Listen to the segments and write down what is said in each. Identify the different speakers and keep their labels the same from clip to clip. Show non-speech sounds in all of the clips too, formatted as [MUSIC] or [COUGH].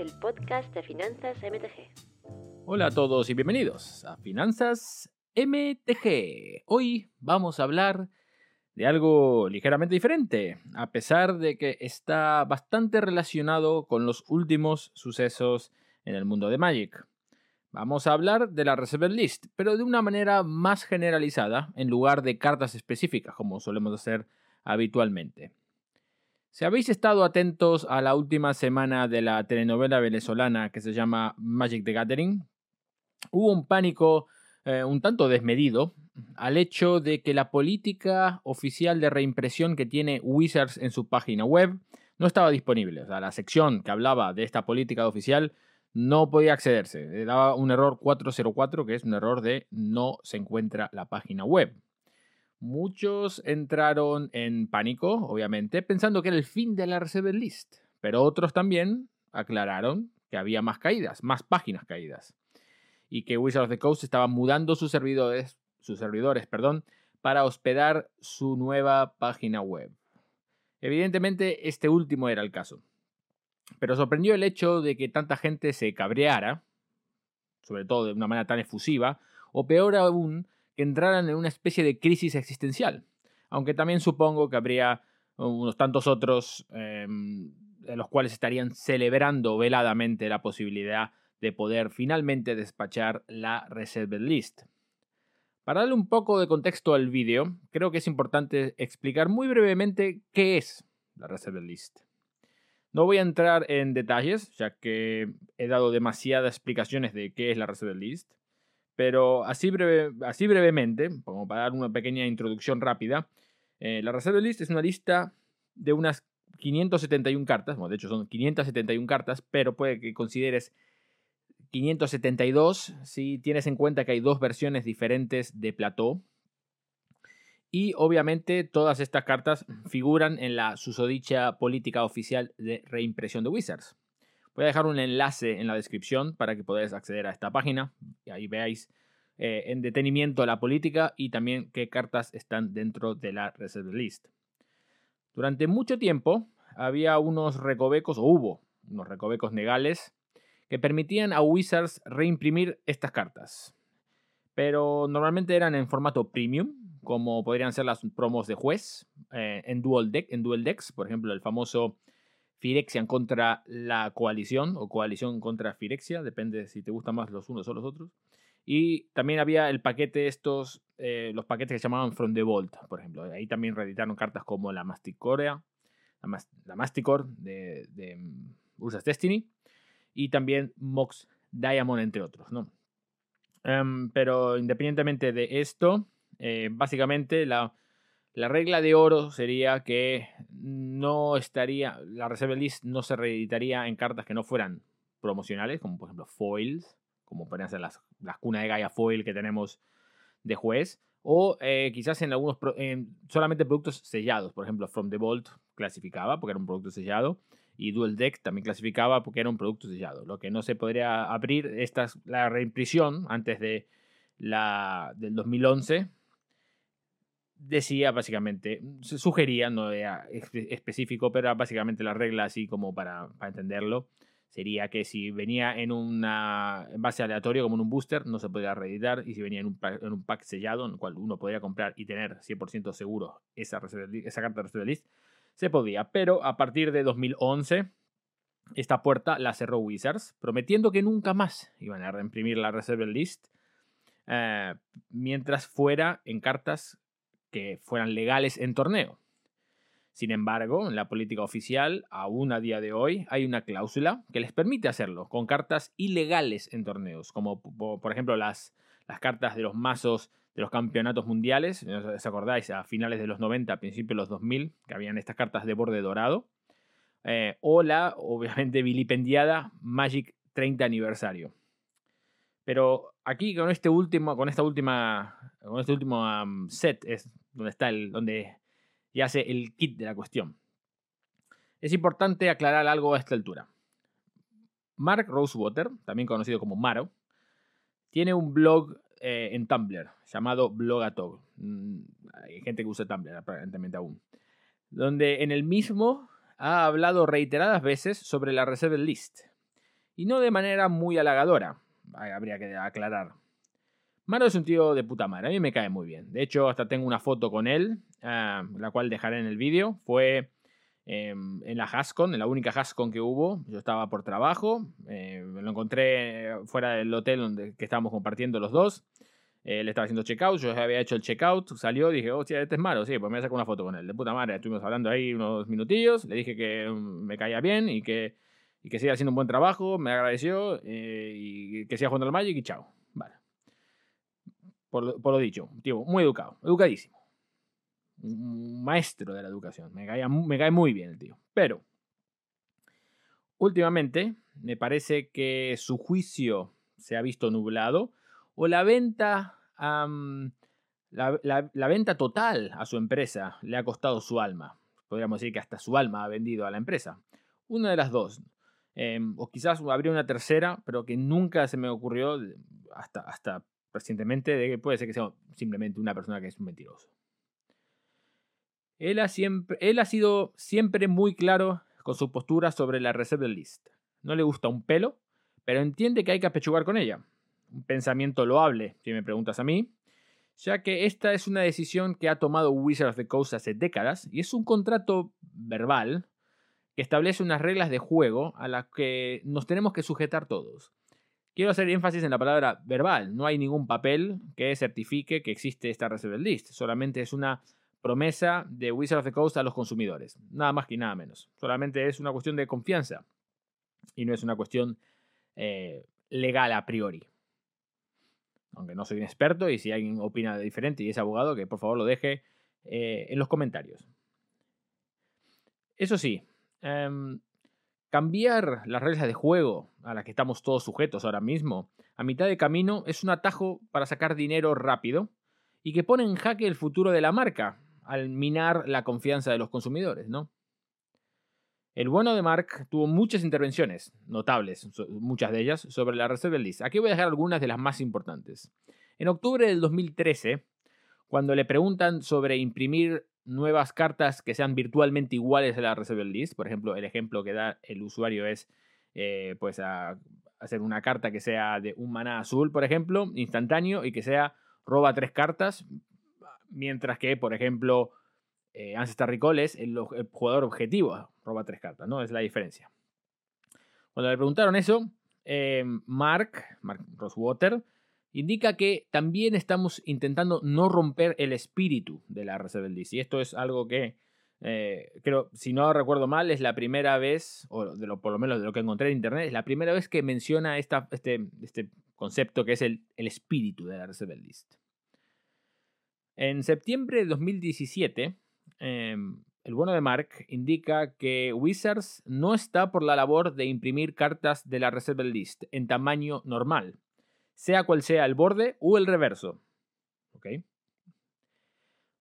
Speaker 1: el podcast de Finanzas MTG.
Speaker 2: Hola a todos y bienvenidos a Finanzas MTG. Hoy vamos a hablar de algo ligeramente diferente, a pesar de que está bastante relacionado con los últimos sucesos en el mundo de Magic. Vamos a hablar de la Reserve List, pero de una manera más generalizada, en lugar de cartas específicas, como solemos hacer habitualmente. Si habéis estado atentos a la última semana de la telenovela venezolana que se llama Magic the Gathering, hubo un pánico eh, un tanto desmedido al hecho de que la política oficial de reimpresión que tiene Wizards en su página web no estaba disponible. O sea, la sección que hablaba de esta política oficial no podía accederse. Daba un error 404, que es un error de no se encuentra la página web. Muchos entraron en pánico, obviamente, pensando que era el fin de la Reserve List, pero otros también aclararon que había más caídas, más páginas caídas, y que Wizards of the Coast estaba mudando sus servidores, sus servidores perdón, para hospedar su nueva página web. Evidentemente, este último era el caso. Pero sorprendió el hecho de que tanta gente se cabreara, sobre todo de una manera tan efusiva, o peor aún, que entraran en una especie de crisis existencial. Aunque también supongo que habría unos tantos otros eh, los cuales estarían celebrando veladamente la posibilidad de poder finalmente despachar la Reserved List. Para darle un poco de contexto al vídeo, creo que es importante explicar muy brevemente qué es la Reserved List. No voy a entrar en detalles, ya que he dado demasiadas explicaciones de qué es la Reserved List, pero así, así brevemente, como para dar una pequeña introducción rápida, eh, la Reserve List es una lista de unas 571 cartas, bueno, de hecho son 571 cartas, pero puede que consideres 572 si tienes en cuenta que hay dos versiones diferentes de plató. Y obviamente todas estas cartas figuran en la susodicha política oficial de reimpresión de Wizards. Voy a dejar un enlace en la descripción para que podáis acceder a esta página y ahí veáis eh, en detenimiento la política y también qué cartas están dentro de la Reserve List. Durante mucho tiempo había unos recovecos, o hubo unos recovecos legales, que permitían a Wizards reimprimir estas cartas. Pero normalmente eran en formato premium, como podrían ser las promos de juez eh, en, dual deck, en Dual Decks, por ejemplo, el famoso Firexian contra la coalición o coalición contra Firexia, depende si te gustan más los unos o los otros. Y también había el paquete estos, eh, los paquetes que se llamaban From the Vault, por ejemplo. Ahí también reeditaron cartas como la Masticorea, la, la Masticor de, de mm, Ursas Destiny y también Mox Diamond, entre otros, ¿no? Em, pero independientemente de esto, eh, básicamente la, la regla de oro sería que no estaría, la Reserve List no se reeditaría en cartas que no fueran promocionales, como por ejemplo foils, como podrían ser las, las cunas de Gaia foil que tenemos de juez, o eh, quizás en algunos, solamente productos sellados, por ejemplo From the Vault clasificaba porque era un producto sellado, y Dual Deck también clasificaba porque era un producto sellado. Lo que no se podría abrir, esta es la reimpresión antes de la, del 2011, decía básicamente, sugería, no era específico, pero básicamente la regla así como para, entenderlo, sería que si venía en una base aleatorio como en un booster, no se podía reeditar, y si venía en un, pack, sellado, en el cual uno podría comprar y tener 100% seguro esa, esa carta de reserva list, se podía. Pero a partir de 2011, esta puerta la cerró Wizards, prometiendo que nunca más iban a reimprimir la reserva list, eh, mientras fuera en cartas que fueran legales en torneo. Sin embargo, en la política oficial, aún a día de hoy, hay una cláusula que les permite hacerlo con cartas ilegales en torneos, como por ejemplo las, las cartas de los mazos de los campeonatos mundiales. ¿Os acordáis? A finales de los 90, a principios de los 2000, que habían estas cartas de borde dorado. Eh, o la, obviamente, vilipendiada Magic 30 aniversario. Pero aquí con este último, con esta última, con este último set es donde está el, donde ya hace el kit de la cuestión. Es importante aclarar algo a esta altura. Mark Rosewater, también conocido como Maro, tiene un blog eh, en Tumblr llamado Blogatog. Mm, hay gente que usa Tumblr aparentemente aún. Donde en el mismo ha hablado reiteradas veces sobre la Reserve List. y no de manera muy halagadora, habría que aclarar. Maro es un tío de puta madre, a mí me cae muy bien. De hecho, hasta tengo una foto con él, ah, la cual dejaré en el vídeo. Fue em, en la Hascon, en la única Hascon que hubo. Yo estaba por trabajo, eh, me lo encontré fuera del hotel donde que estábamos compartiendo los dos. Él estaba haciendo checkout, yo ya había hecho el checkout, salió, dije, hostia, este es Maro, sí, pues me voy a sacar una foto con él. De puta madre, estuvimos hablando ahí unos minutillos, le dije que mm, me caía bien y que, y que siga haciendo un buen trabajo, me agradeció eh, y que siga jugando al Magic y chao. Por, lo dicho, tío, muy educado, educadísimo. Un maestro de la educación, me, me cae muy bien el tío. Pero, últimamente, me parece que su juicio se ha visto nublado o la venta, la, venta total a su empresa le ha costado su alma. Podríamos decir que hasta su alma ha vendido a la empresa. Una de las dos. Em, o quizás habría una tercera, pero que nunca se me ocurrió hasta, hasta recientemente de que puede ser que sea simplemente una persona que es un mentiroso. Él ha, siempre, él ha sido siempre muy claro con su postura sobre la reserva list. No le gusta un pelo, pero entiende que hay que apechugar con ella un pensamiento loable, si me preguntas a mí, ya que esta es una decisión que ha tomado Wizards of the Coast hace décadas y es un contrato verbal que establece unas reglas de juego a las que nos tenemos que sujetar todos. Quiero hacer énfasis en la palabra verbal, no hay ningún papel que certifique que existe esta reserve list, solamente es una promesa de Wizards of the Coast a los consumidores, nada más que nada menos. Solamente es una cuestión de confianza y no es una cuestión eh, legal a priori aunque no soy un experto y si alguien opina diferente y es abogado, que por favor lo deje eh, en los comentarios. Eso sí, em, cambiar las reglas de juego a las que estamos todos sujetos ahora mismo a mitad de camino es un atajo para sacar dinero rápido y que pone en jaque el futuro de la marca al minar la confianza de los consumidores, ¿no? El bueno de Mark tuvo muchas intervenciones, notables, muchas de ellas, sobre la Reserve List. Aquí voy a dejar algunas de las más importantes. En octubre del 2013, cuando le preguntan sobre imprimir nuevas cartas que sean virtualmente iguales a la Reserve List, por ejemplo, el ejemplo que da el usuario es eh, pues hacer una carta que sea de un maná azul, por ejemplo, instantáneo, y que sea roba tres cartas, mientras que, por ejemplo, eh, Ancestor Recall es el, jugador objetivo, roba tres cartas, ¿no? Es la diferencia. Cuando le preguntaron eso, eh, Mark, Mark Rosewater, indica que también estamos intentando no romper el espíritu de la Reserve List. Y esto es algo que, eh, creo, si no recuerdo mal, es la primera vez, o de lo, por lo menos de lo que encontré en internet, es la primera vez que menciona este, este concepto que es el, el espíritu de la Reserve List. En septiembre de 2017, Em, el bueno de Mark indica que Wizards no está por la labor de imprimir cartas de la Reserve List en tamaño normal, sea cual sea el borde o el reverso.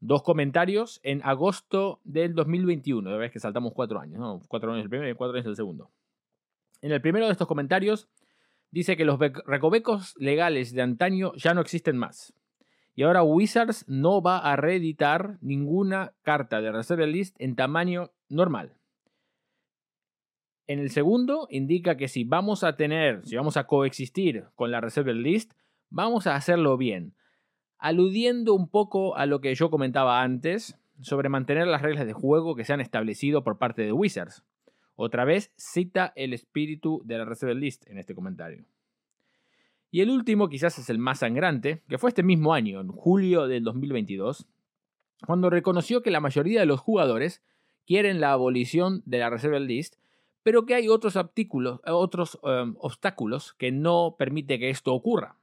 Speaker 2: Dos comentarios en agosto del 2021. Ya ves que saltamos cuatro años, ¿no? Cuatro años el primero y cuatro años el segundo. En el primero de estos comentarios dice que los recovecos legales de antaño ya no existen más. Y ahora Wizards no va a reeditar ninguna carta de Reserve List en tamaño normal. En el segundo indica que si vamos a tener, si vamos a coexistir con la Reserve List, vamos a hacerlo bien. Aludiendo un poco a lo que yo comentaba antes sobre mantener las reglas de juego que se han establecido por parte de Wizards. Otra vez cita el espíritu de la Reserve List en este comentario. Y el último quizás es el más sangrante, que fue este mismo año, en julio del 2022, cuando reconoció que la mayoría de los jugadores quieren la abolición de la Reserve List, pero que hay otros, otros em, obstáculos que no permite que esto ocurra.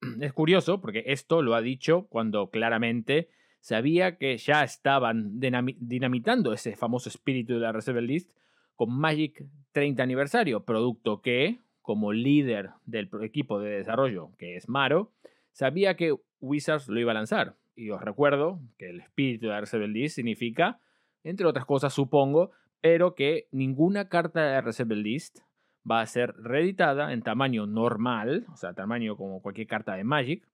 Speaker 2: [CLEARS THROAT] Es curioso porque esto lo ha dicho cuando claramente sabía que ya estaban dinamitando ese famoso espíritu de la Reserve List con Magic 30 aniversario, producto que, como líder del equipo de desarrollo, que es Maro, sabía que Wizards lo iba a lanzar. Y os recuerdo que el espíritu de Reserve List significa, entre otras cosas supongo, pero que ninguna carta de Reserve List va a ser reeditada en tamaño normal, o sea, tamaño como cualquier carta de Magic.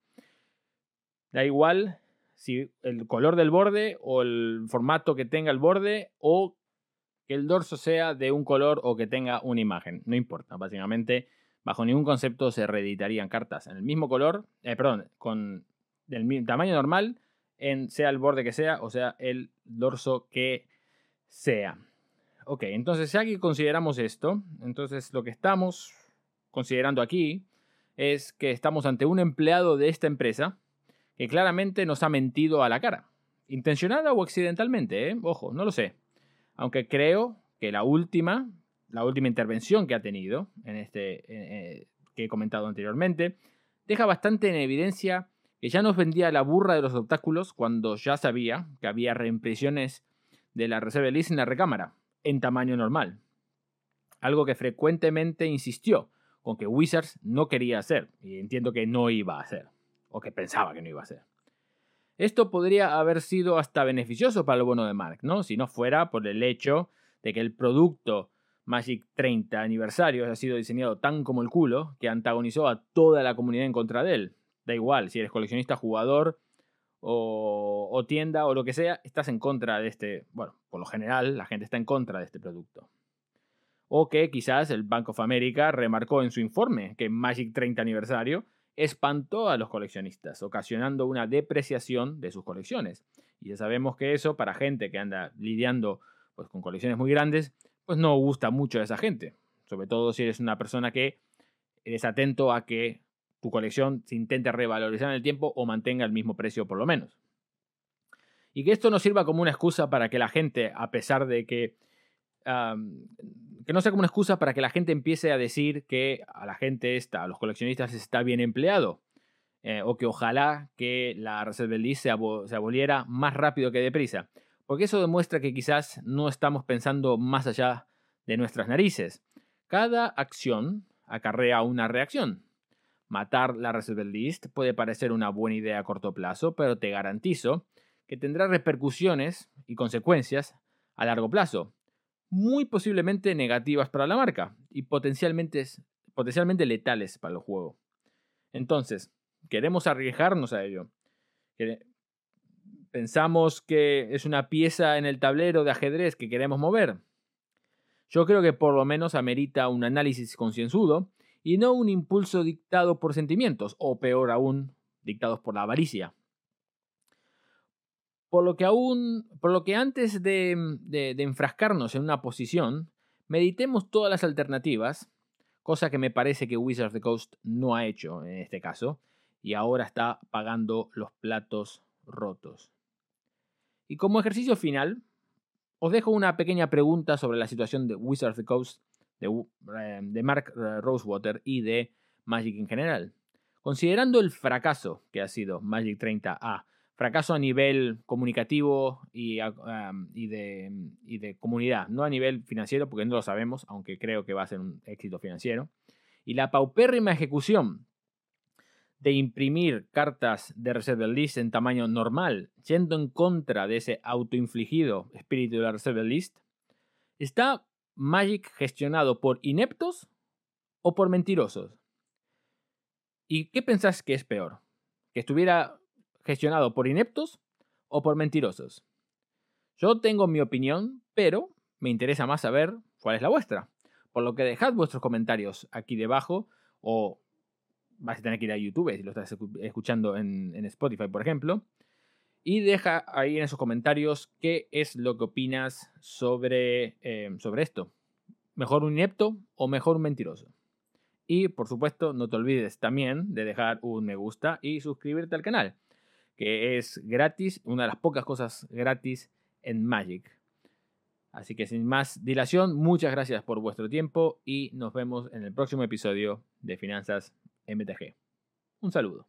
Speaker 2: Da igual si el color del borde o el formato que tenga el borde o que el dorso sea de un color o que tenga una imagen. No importa, básicamente, bajo ningún concepto se reeditarían cartas en el mismo color, eh, perdón, con el tamaño normal, en sea el borde que sea o sea el dorso que sea. Ok, entonces ya que consideramos esto, entonces lo que estamos considerando aquí es que estamos ante un empleado de esta empresa que claramente nos ha mentido a la cara. Intencionada o accidentalmente, ¿eh? ojo, no lo sé. Aunque creo que la última, la última intervención que ha tenido, en este, eh, que he comentado anteriormente, deja bastante en evidencia que ya nos vendía la burra de los obstáculos cuando ya sabía que había reimpresiones de la Reserve List en la recámara, en tamaño normal. Algo que frecuentemente insistió con que Wizards no quería hacer, y entiendo que no iba a hacer, o que pensaba que no iba a hacer. Esto podría haber sido hasta beneficioso para el bono de Mark, ¿no? Si no fuera por el hecho de que el producto Magic 30 aniversario haya sido diseñado tan como el culo que antagonizó a toda la comunidad en contra de él. Da igual, si eres coleccionista, jugador o, o, tienda o lo que sea, estás en contra de este, bueno, por lo general la gente está en contra de este producto. O que quizás el Bank of America remarcó en su informe que Magic 30 aniversario espantó a los coleccionistas, ocasionando una depreciación de sus colecciones. Y ya sabemos que eso, para gente que anda lidiando pues, con colecciones muy grandes, pues no gusta mucho a esa gente. Sobre todo si eres una persona que eres atento a que tu colección se intente revalorizar en el tiempo o mantenga el mismo precio por lo menos. Y que esto no sirva como una excusa para que la gente, a pesar de que que no sea como una excusa para que la gente empiece a decir que a la gente esta, a los coleccionistas está bien empleado. Eh, o que ojalá que la Reserve se, se aboliera más rápido que deprisa. Porque eso demuestra que quizás no estamos pensando más allá de nuestras narices. Cada acción acarrea una reacción. Matar la Reserve List puede parecer una buena idea a corto plazo, pero te garantizo que tendrá repercusiones y consecuencias a largo plazo muy posiblemente negativas para la marca y potencialmente, potencialmente letales para el juego. Entonces, queremos arriesgarnos a ello. Pensamos que es una pieza en el tablero de ajedrez que queremos mover. Yo creo que por lo menos amerita un análisis concienzudo y no un impulso dictado por sentimientos, o peor aún, dictados por la avaricia. Por lo que aún, por lo que antes de, de, enfrascarnos en una posición, meditemos todas las alternativas, cosa que me parece que Wizards of the Coast no ha hecho en este caso, y ahora está pagando los platos rotos. Y como ejercicio final, os dejo una pequeña pregunta sobre la situación de Wizards of the Coast, de, eh, de Mark eh, Rosewater y de Magic en general. Considerando el fracaso que ha sido Magic 30A fracaso a nivel comunicativo y, de, y, de, comunidad, no a nivel financiero, porque no lo sabemos, aunque creo que va a ser un éxito financiero. Y la paupérrima ejecución de imprimir cartas de Reserve List en tamaño normal, yendo en contra de ese autoinfligido espíritu de la Reserve List, ¿está Magic gestionado por ineptos o por mentirosos? ¿Y qué pensás que es peor? ¿Que estuviera gestionado por ineptos o por mentirosos. Yo tengo mi opinión, pero me interesa más saber cuál es la vuestra. Por lo que dejad vuestros comentarios aquí debajo o vas a tener que ir a YouTube si lo estás escuchando en, Spotify, por ejemplo. Y deja ahí en esos comentarios qué es lo que opinas sobre, eh, sobre esto. ¿Mejor un inepto o mejor un mentiroso? Y por supuesto, no te olvides también de dejar un me gusta y suscribirte al canal que es gratis, una de las pocas cosas gratis en Magic. Así que sin más dilación, muchas gracias por vuestro tiempo y nos vemos en el próximo episodio de Finanzas MTG. Un saludo.